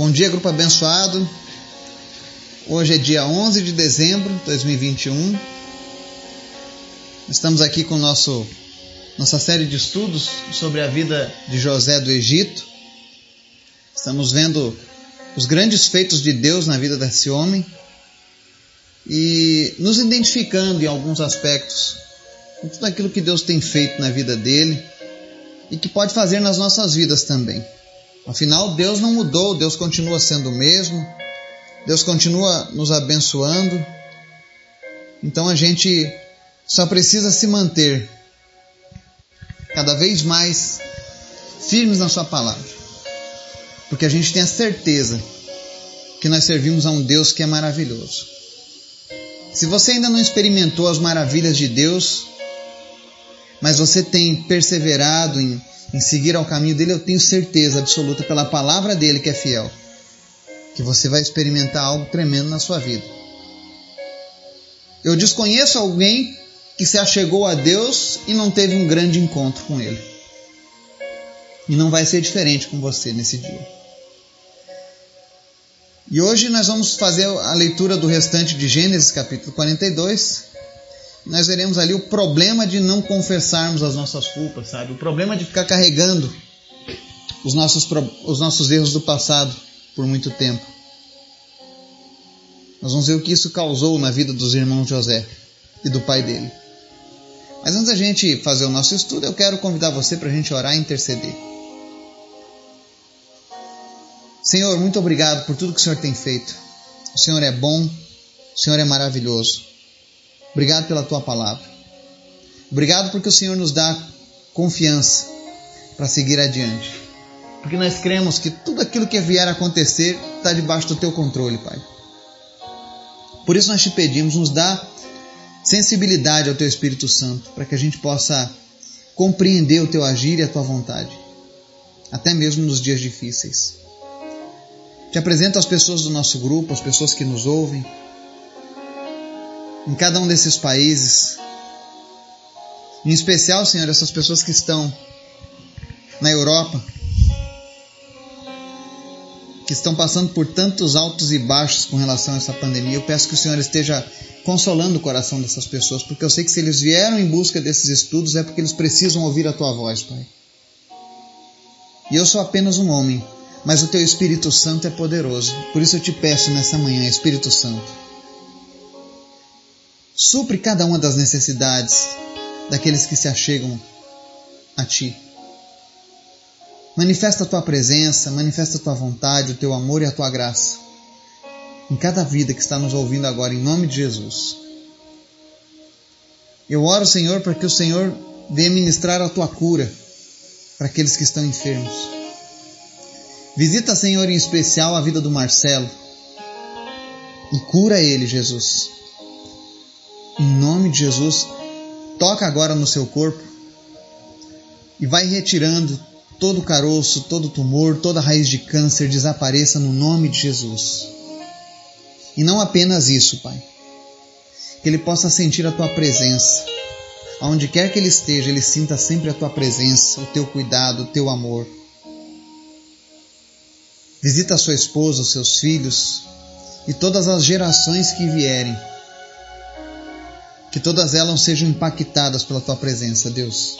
Bom dia, grupo abençoado. Hoje é dia 11 de dezembro de 2021. Estamos aqui com nosso nossa série de estudos sobre a vida de José do Egito. Estamos vendo os grandes feitos de Deus na vida desse homem e nos identificando em alguns aspectos com tudo aquilo que Deus tem feito na vida dele e que pode fazer nas nossas vidas também. Afinal, Deus não mudou, Deus continua sendo o mesmo, Deus continua nos abençoando. Então a gente só precisa se manter cada vez mais firmes na Sua palavra, porque a gente tem a certeza que nós servimos a um Deus que é maravilhoso. Se você ainda não experimentou as maravilhas de Deus, mas você tem perseverado em em seguir ao caminho dele, eu tenho certeza absoluta pela palavra dele que é fiel, que você vai experimentar algo tremendo na sua vida. Eu desconheço alguém que se achegou a Deus e não teve um grande encontro com ele. E não vai ser diferente com você nesse dia. E hoje nós vamos fazer a leitura do restante de Gênesis capítulo 42, nós veremos ali o problema de não confessarmos as nossas culpas, sabe? O problema de ficar carregando os nossos, os nossos erros do passado por muito tempo. Nós vamos ver o que isso causou na vida dos irmãos José e do pai dele. Mas antes da gente fazer o nosso estudo, eu quero convidar você para a gente orar e interceder. Senhor, muito obrigado por tudo que o Senhor tem feito. O Senhor é bom, o Senhor é maravilhoso. Obrigado pela tua palavra. Obrigado porque o Senhor nos dá confiança para seguir adiante. Porque nós cremos que tudo aquilo que vier a acontecer está debaixo do teu controle, Pai. Por isso nós te pedimos, nos dá sensibilidade ao teu Espírito Santo, para que a gente possa compreender o teu agir e a tua vontade, até mesmo nos dias difíceis. Te apresento as pessoas do nosso grupo, as pessoas que nos ouvem, em cada um desses países. Em especial, Senhor, essas pessoas que estão na Europa, que estão passando por tantos altos e baixos com relação a essa pandemia. Eu peço que o Senhor esteja consolando o coração dessas pessoas, porque eu sei que se eles vieram em busca desses estudos é porque eles precisam ouvir a tua voz, Pai. E eu sou apenas um homem, mas o teu Espírito Santo é poderoso. Por isso eu te peço nessa manhã, Espírito Santo, Supre cada uma das necessidades daqueles que se achegam a Ti. Manifesta a Tua presença, manifesta a Tua vontade, o Teu amor e a Tua graça em cada vida que está nos ouvindo agora, em nome de Jesus. Eu oro, Senhor, para que o Senhor venha ministrar a Tua cura para aqueles que estão enfermos. Visita, Senhor, em especial a vida do Marcelo e cura ele, Jesus. Em nome de Jesus, toca agora no seu corpo e vai retirando todo caroço, todo tumor, toda raiz de câncer desapareça no nome de Jesus. E não apenas isso, Pai. Que ele possa sentir a tua presença. Aonde quer que ele esteja, ele sinta sempre a tua presença, o teu cuidado, o teu amor. Visita a sua esposa, os seus filhos e todas as gerações que vierem que todas elas sejam impactadas pela tua presença, Deus.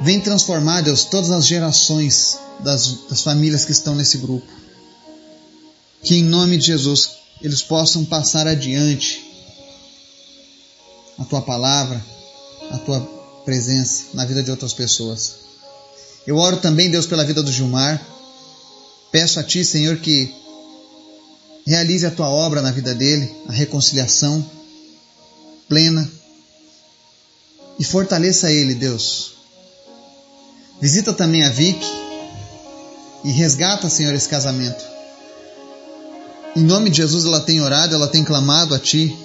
Vem transformar, Deus, todas as gerações das, das famílias que estão nesse grupo. Que em nome de Jesus eles possam passar adiante a tua palavra, a tua presença na vida de outras pessoas. Eu oro também, Deus, pela vida do Gilmar. Peço a Ti, Senhor, que Realize a tua obra na vida dele, a reconciliação plena. E fortaleça ele, Deus. Visita também a Vic e resgata, Senhor, esse casamento. Em nome de Jesus, ela tem orado, ela tem clamado a Ti.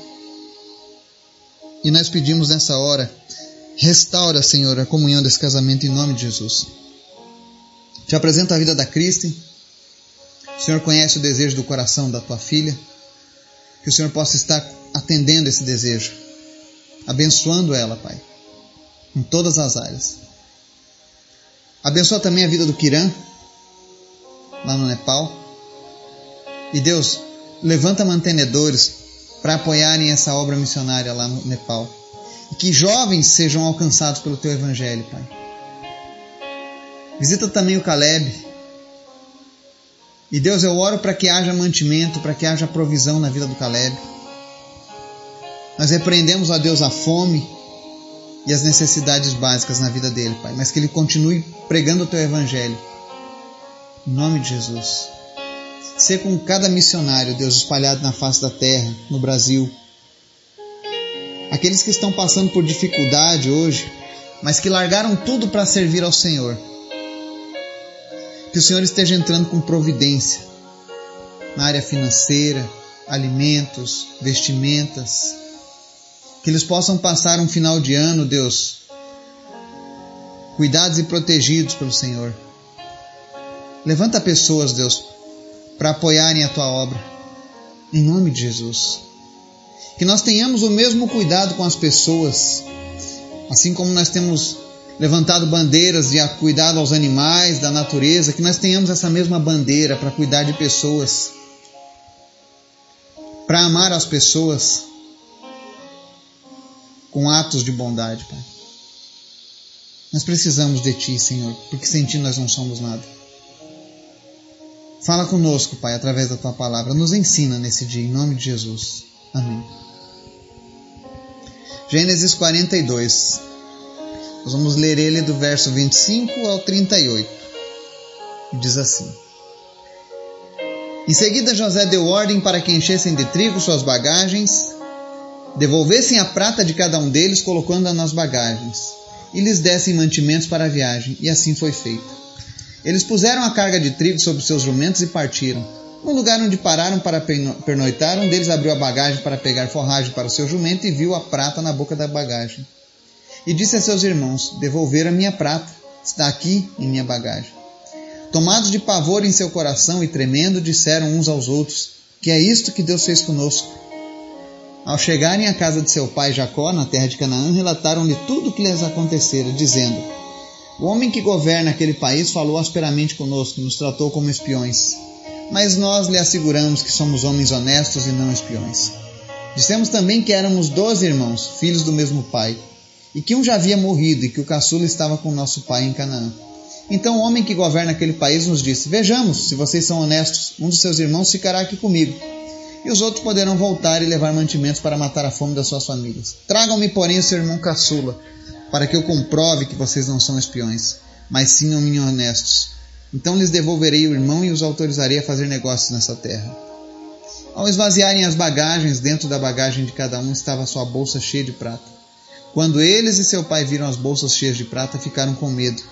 E nós pedimos nessa hora, restaura, Senhor, a comunhão desse casamento em nome de Jesus. Te apresento a vida da Kristen o Senhor conhece o desejo do coração da tua filha. Que o Senhor possa estar atendendo esse desejo, abençoando ela, Pai, em todas as áreas. Abençoa também a vida do Kiran. lá no Nepal. E Deus, levanta mantenedores para apoiarem essa obra missionária lá no Nepal. E que jovens sejam alcançados pelo teu evangelho, Pai. Visita também o Caleb. E Deus, eu oro para que haja mantimento, para que haja provisão na vida do Caleb. Nós repreendemos, a Deus, a fome e as necessidades básicas na vida dele, Pai, mas que ele continue pregando o teu evangelho. Em nome de Jesus. Ser com cada missionário, Deus, espalhado na face da terra, no Brasil. Aqueles que estão passando por dificuldade hoje, mas que largaram tudo para servir ao Senhor. Que o Senhor esteja entrando com providência na área financeira, alimentos, vestimentas. Que eles possam passar um final de ano, Deus, cuidados e protegidos pelo Senhor. Levanta pessoas, Deus, para apoiarem a tua obra. Em nome de Jesus. Que nós tenhamos o mesmo cuidado com as pessoas, assim como nós temos levantado bandeiras de cuidado aos animais, da natureza, que nós tenhamos essa mesma bandeira para cuidar de pessoas, para amar as pessoas com atos de bondade, Pai. Nós precisamos de Ti, Senhor, porque sem Ti nós não somos nada. Fala conosco, Pai, através da Tua palavra. Nos ensina nesse dia, em nome de Jesus. Amém. Gênesis 42. Nós vamos ler ele do verso 25 ao 38. Diz assim: Em seguida, José deu ordem para que enchessem de trigo suas bagagens, devolvessem a prata de cada um deles, colocando-a nas bagagens, e lhes dessem mantimentos para a viagem, e assim foi feito. Eles puseram a carga de trigo sobre seus jumentos e partiram. No lugar onde pararam para pernoitar, um deles abriu a bagagem para pegar forragem para o seu jumento e viu a prata na boca da bagagem. E disse a seus irmãos: Devolveram a minha prata, está aqui em minha bagagem. Tomados de pavor em seu coração e tremendo, disseram uns aos outros: Que é isto que Deus fez conosco? Ao chegarem à casa de seu pai Jacó, na terra de Canaã, relataram-lhe tudo o que lhes acontecera, dizendo: O homem que governa aquele país falou asperamente conosco, nos tratou como espiões mas nós lhe asseguramos que somos homens honestos e não espiões. Dissemos também que éramos doze irmãos, filhos do mesmo pai, e que um já havia morrido e que o caçula estava com nosso pai em Canaã. Então o homem que governa aquele país nos disse: Vejamos, se vocês são honestos, um dos seus irmãos ficará aqui comigo, e os outros poderão voltar e levar mantimentos para matar a fome das suas famílias. Tragam-me, porém, o seu irmão caçula, para que eu comprove que vocês não são espiões, mas sim homens honestos então lhes devolverei o irmão e os autorizarei a fazer negócios nessa terra. Ao esvaziarem as bagagens, dentro da bagagem de cada um estava sua bolsa cheia de prata. Quando eles e seu pai viram as bolsas cheias de prata, ficaram com medo.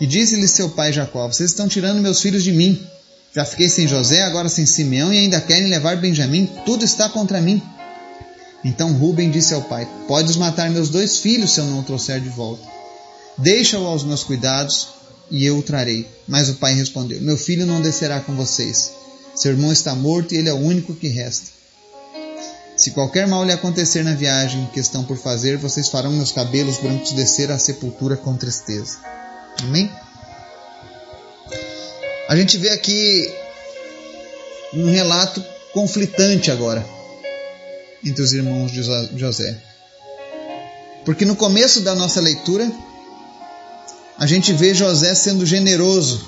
E disse-lhe seu pai Jacó: Vocês estão tirando meus filhos de mim. Já fiquei sem José, agora sem Simeão, e ainda querem levar Benjamim. Tudo está contra mim. Então Ruben disse ao pai: Podes matar meus dois filhos se eu não o trouxer de volta. Deixa-o aos meus cuidados, e eu o trarei. Mas o pai respondeu: Meu filho não descerá com vocês. Seu irmão está morto e ele é o único que resta. Se qualquer mal lhe acontecer na viagem que estão por fazer, vocês farão meus cabelos brancos descer à sepultura com tristeza. Amém? A gente vê aqui um relato conflitante agora entre os irmãos de José. Porque no começo da nossa leitura, a gente vê José sendo generoso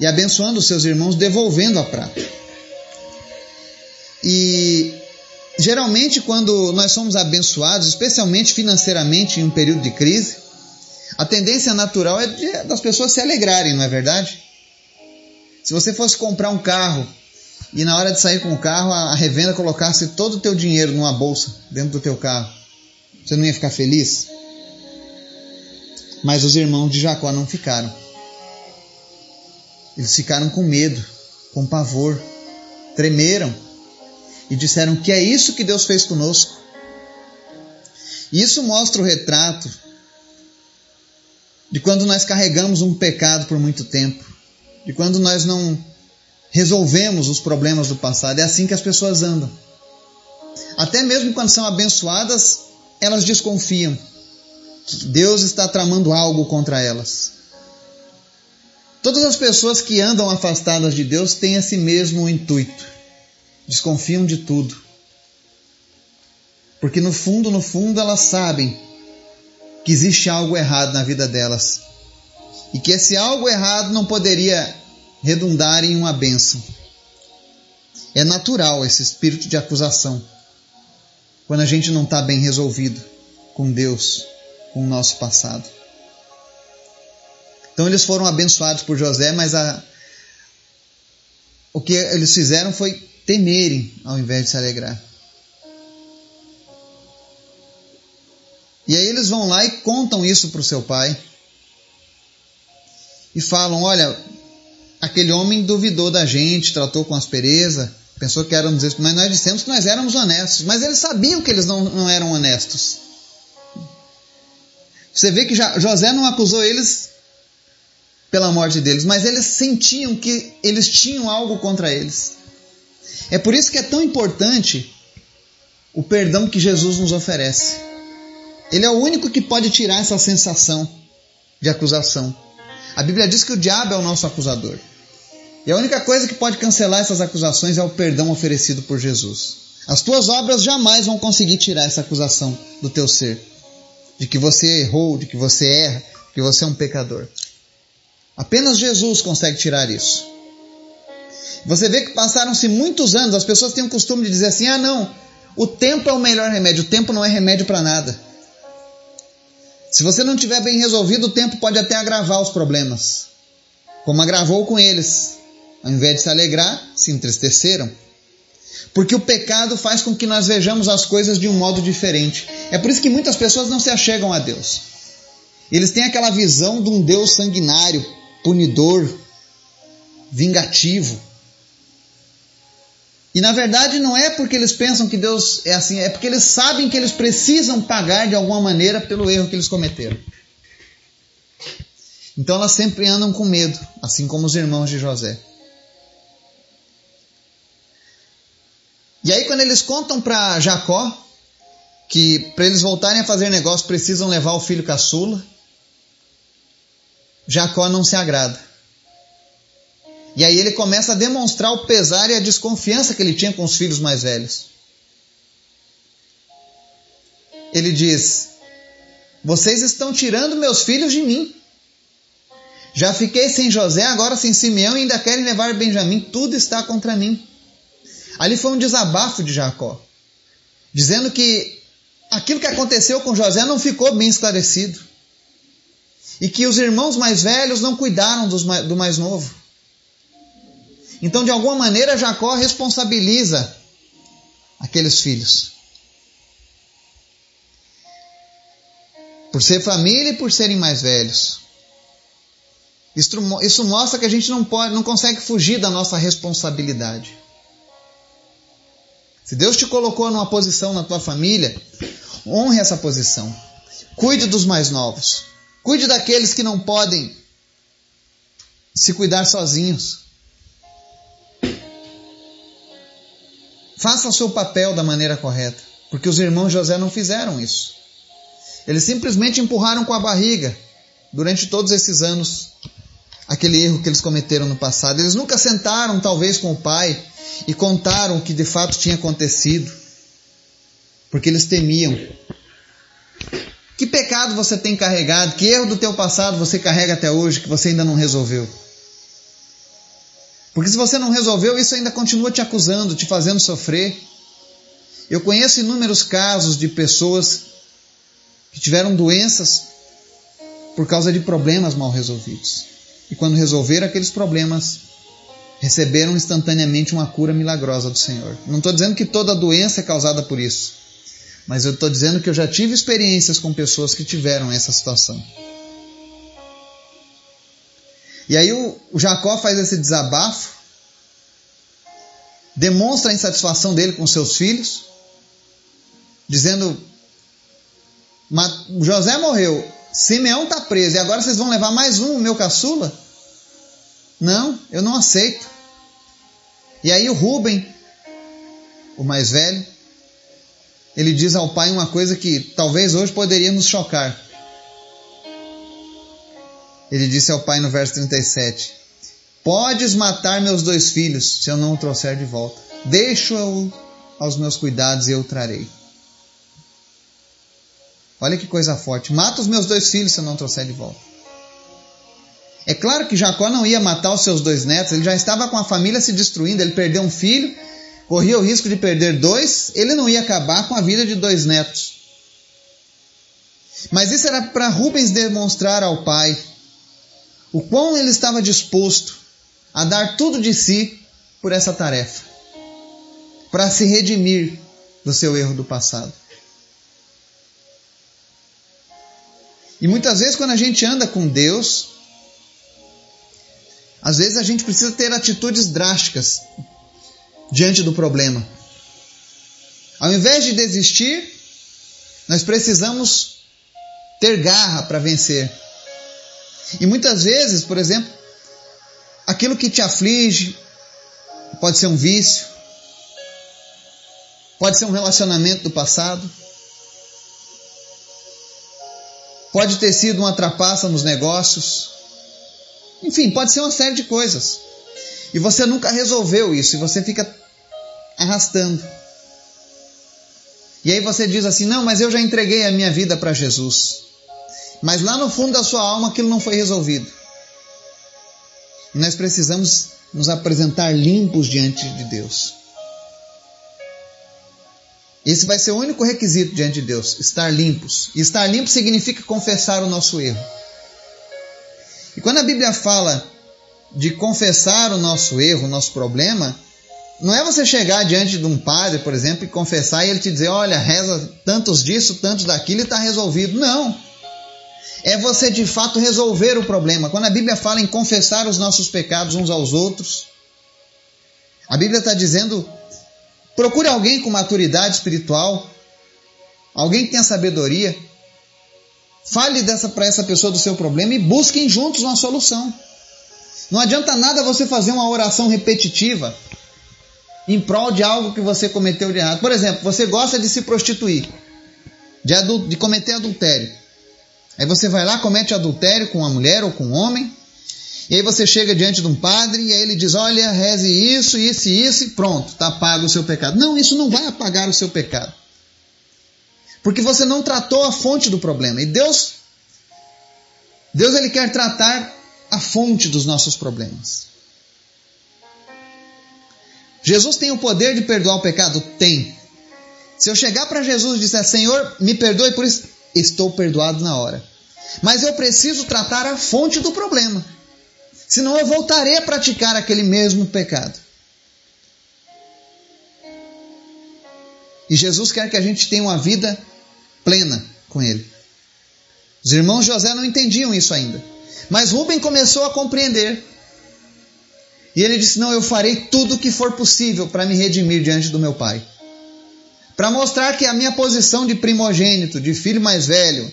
e abençoando seus irmãos, devolvendo a prata. E geralmente, quando nós somos abençoados, especialmente financeiramente em um período de crise, a tendência natural é de, das pessoas se alegrarem, não é verdade? Se você fosse comprar um carro e na hora de sair com o carro a revenda colocasse todo o teu dinheiro numa bolsa dentro do teu carro, você não ia ficar feliz? Mas os irmãos de Jacó não ficaram. Eles ficaram com medo, com pavor, tremeram e disseram que é isso que Deus fez conosco. Isso mostra o retrato de quando nós carregamos um pecado por muito tempo, de quando nós não resolvemos os problemas do passado. É assim que as pessoas andam. Até mesmo quando são abençoadas, elas desconfiam. Deus está tramando algo contra elas. Todas as pessoas que andam afastadas de Deus têm esse mesmo intuito. Desconfiam de tudo. Porque no fundo, no fundo, elas sabem que existe algo errado na vida delas. E que esse algo errado não poderia redundar em uma bênção. É natural esse espírito de acusação quando a gente não está bem resolvido com Deus, com o nosso passado. Então eles foram abençoados por José, mas a, o que eles fizeram foi temerem ao invés de se alegrar. E aí eles vão lá e contam isso para o seu pai. E falam: Olha, aquele homem duvidou da gente, tratou com aspereza, pensou que éramos isso, mas nós dissemos que nós éramos honestos. Mas eles sabiam que eles não, não eram honestos. Você vê que já, José não acusou eles pela morte deles, mas eles sentiam que eles tinham algo contra eles. É por isso que é tão importante o perdão que Jesus nos oferece. Ele é o único que pode tirar essa sensação de acusação. A Bíblia diz que o diabo é o nosso acusador. E a única coisa que pode cancelar essas acusações é o perdão oferecido por Jesus. As tuas obras jamais vão conseguir tirar essa acusação do teu ser, de que você errou, de que você erra, de que você é um pecador. Apenas Jesus consegue tirar isso. Você vê que passaram-se muitos anos, as pessoas têm o costume de dizer assim: ah, não, o tempo é o melhor remédio, o tempo não é remédio para nada. Se você não tiver bem resolvido, o tempo pode até agravar os problemas, como agravou com eles. Ao invés de se alegrar, se entristeceram. Porque o pecado faz com que nós vejamos as coisas de um modo diferente. É por isso que muitas pessoas não se achegam a Deus. Eles têm aquela visão de um Deus sanguinário, punidor, vingativo. E na verdade não é porque eles pensam que Deus é assim, é porque eles sabem que eles precisam pagar de alguma maneira pelo erro que eles cometeram. Então elas sempre andam com medo, assim como os irmãos de José. E aí quando eles contam para Jacó que para eles voltarem a fazer negócio precisam levar o filho caçula, Jacó não se agrada. E aí ele começa a demonstrar o pesar e a desconfiança que ele tinha com os filhos mais velhos. Ele diz: Vocês estão tirando meus filhos de mim. Já fiquei sem José, agora sem Simeão e ainda querem levar Benjamim. Tudo está contra mim. Ali foi um desabafo de Jacó, dizendo que aquilo que aconteceu com José não ficou bem esclarecido e que os irmãos mais velhos não cuidaram do mais novo. Então, de alguma maneira, Jacó responsabiliza aqueles filhos. Por ser família e por serem mais velhos. Isso, isso mostra que a gente não, pode, não consegue fugir da nossa responsabilidade. Se Deus te colocou numa posição na tua família, honre essa posição. Cuide dos mais novos. Cuide daqueles que não podem se cuidar sozinhos. Faça o seu papel da maneira correta, porque os irmãos José não fizeram isso. Eles simplesmente empurraram com a barriga durante todos esses anos aquele erro que eles cometeram no passado. Eles nunca sentaram, talvez, com o pai e contaram o que de fato tinha acontecido, porque eles temiam que pecado você tem carregado? Que erro do teu passado você carrega até hoje que você ainda não resolveu? Porque se você não resolveu, isso ainda continua te acusando, te fazendo sofrer. Eu conheço inúmeros casos de pessoas que tiveram doenças por causa de problemas mal resolvidos. E quando resolveram aqueles problemas, receberam instantaneamente uma cura milagrosa do Senhor. Não estou dizendo que toda doença é causada por isso. Mas eu estou dizendo que eu já tive experiências com pessoas que tiveram essa situação. E aí o, o Jacó faz esse desabafo, demonstra a insatisfação dele com seus filhos, dizendo: José morreu, Simeão está preso, e agora vocês vão levar mais um, o meu caçula? Não, eu não aceito. E aí o Rubem, o mais velho, ele diz ao pai uma coisa que talvez hoje poderia nos chocar. Ele disse ao pai no verso 37: Podes matar meus dois filhos se eu não o trouxer de volta. Deixo-o aos meus cuidados e eu o trarei. Olha que coisa forte. Mata os meus dois filhos se eu não trouxer de volta. É claro que Jacó não ia matar os seus dois netos, ele já estava com a família se destruindo, ele perdeu um filho, corria o risco de perder dois, ele não ia acabar com a vida de dois netos. Mas isso era para Rubens demonstrar ao pai o quão ele estava disposto a dar tudo de si por essa tarefa, para se redimir do seu erro do passado. E muitas vezes, quando a gente anda com Deus, às vezes a gente precisa ter atitudes drásticas diante do problema. Ao invés de desistir, nós precisamos ter garra para vencer. E muitas vezes, por exemplo, aquilo que te aflige pode ser um vício, pode ser um relacionamento do passado, pode ter sido uma trapaça nos negócios, enfim, pode ser uma série de coisas. E você nunca resolveu isso, e você fica arrastando. E aí você diz assim: não, mas eu já entreguei a minha vida para Jesus. Mas lá no fundo da sua alma aquilo não foi resolvido. E nós precisamos nos apresentar limpos diante de Deus. Esse vai ser o único requisito diante de Deus, estar limpos. E estar limpo significa confessar o nosso erro. E quando a Bíblia fala de confessar o nosso erro, o nosso problema, não é você chegar diante de um padre, por exemplo, e confessar e ele te dizer: olha, reza tantos disso, tantos daquilo e está resolvido. Não. É você de fato resolver o problema. Quando a Bíblia fala em confessar os nossos pecados uns aos outros, a Bíblia está dizendo Procure alguém com maturidade espiritual, alguém que tenha sabedoria. Fale dessa para essa pessoa do seu problema e busquem juntos uma solução. Não adianta nada você fazer uma oração repetitiva em prol de algo que você cometeu de errado. Por exemplo, você gosta de se prostituir, de, de cometer adultério. Aí você vai lá, comete adultério com uma mulher ou com um homem, e aí você chega diante de um padre e aí ele diz: Olha, reze isso, isso e isso, e pronto, está pago o seu pecado. Não, isso não vai apagar o seu pecado. Porque você não tratou a fonte do problema. E Deus, Deus ele quer tratar a fonte dos nossos problemas. Jesus tem o poder de perdoar o pecado? Tem. Se eu chegar para Jesus e disser, Senhor, me perdoe por isso, estou perdoado na hora. Mas eu preciso tratar a fonte do problema senão eu voltarei a praticar aquele mesmo pecado. E Jesus quer que a gente tenha uma vida plena com Ele. Os irmãos José não entendiam isso ainda. Mas Rubem começou a compreender. E ele disse: Não, eu farei tudo o que for possível para me redimir diante do meu pai. Para mostrar que a minha posição de primogênito, de filho mais velho,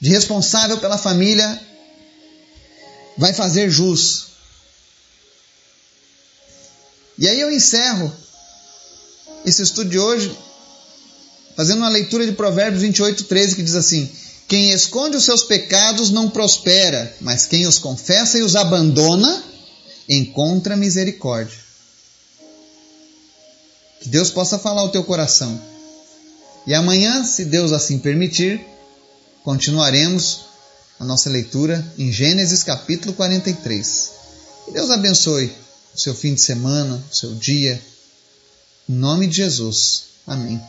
de responsável pela família, vai fazer jus. E aí eu encerro esse estudo de hoje fazendo uma leitura de Provérbios 28, 13, que diz assim: Quem esconde os seus pecados não prospera, mas quem os confessa e os abandona encontra misericórdia. Que Deus possa falar ao teu coração. E amanhã, se Deus assim permitir, continuaremos a nossa leitura em Gênesis capítulo 43. Que Deus abençoe o seu fim de semana, o seu dia. Em nome de Jesus. Amém.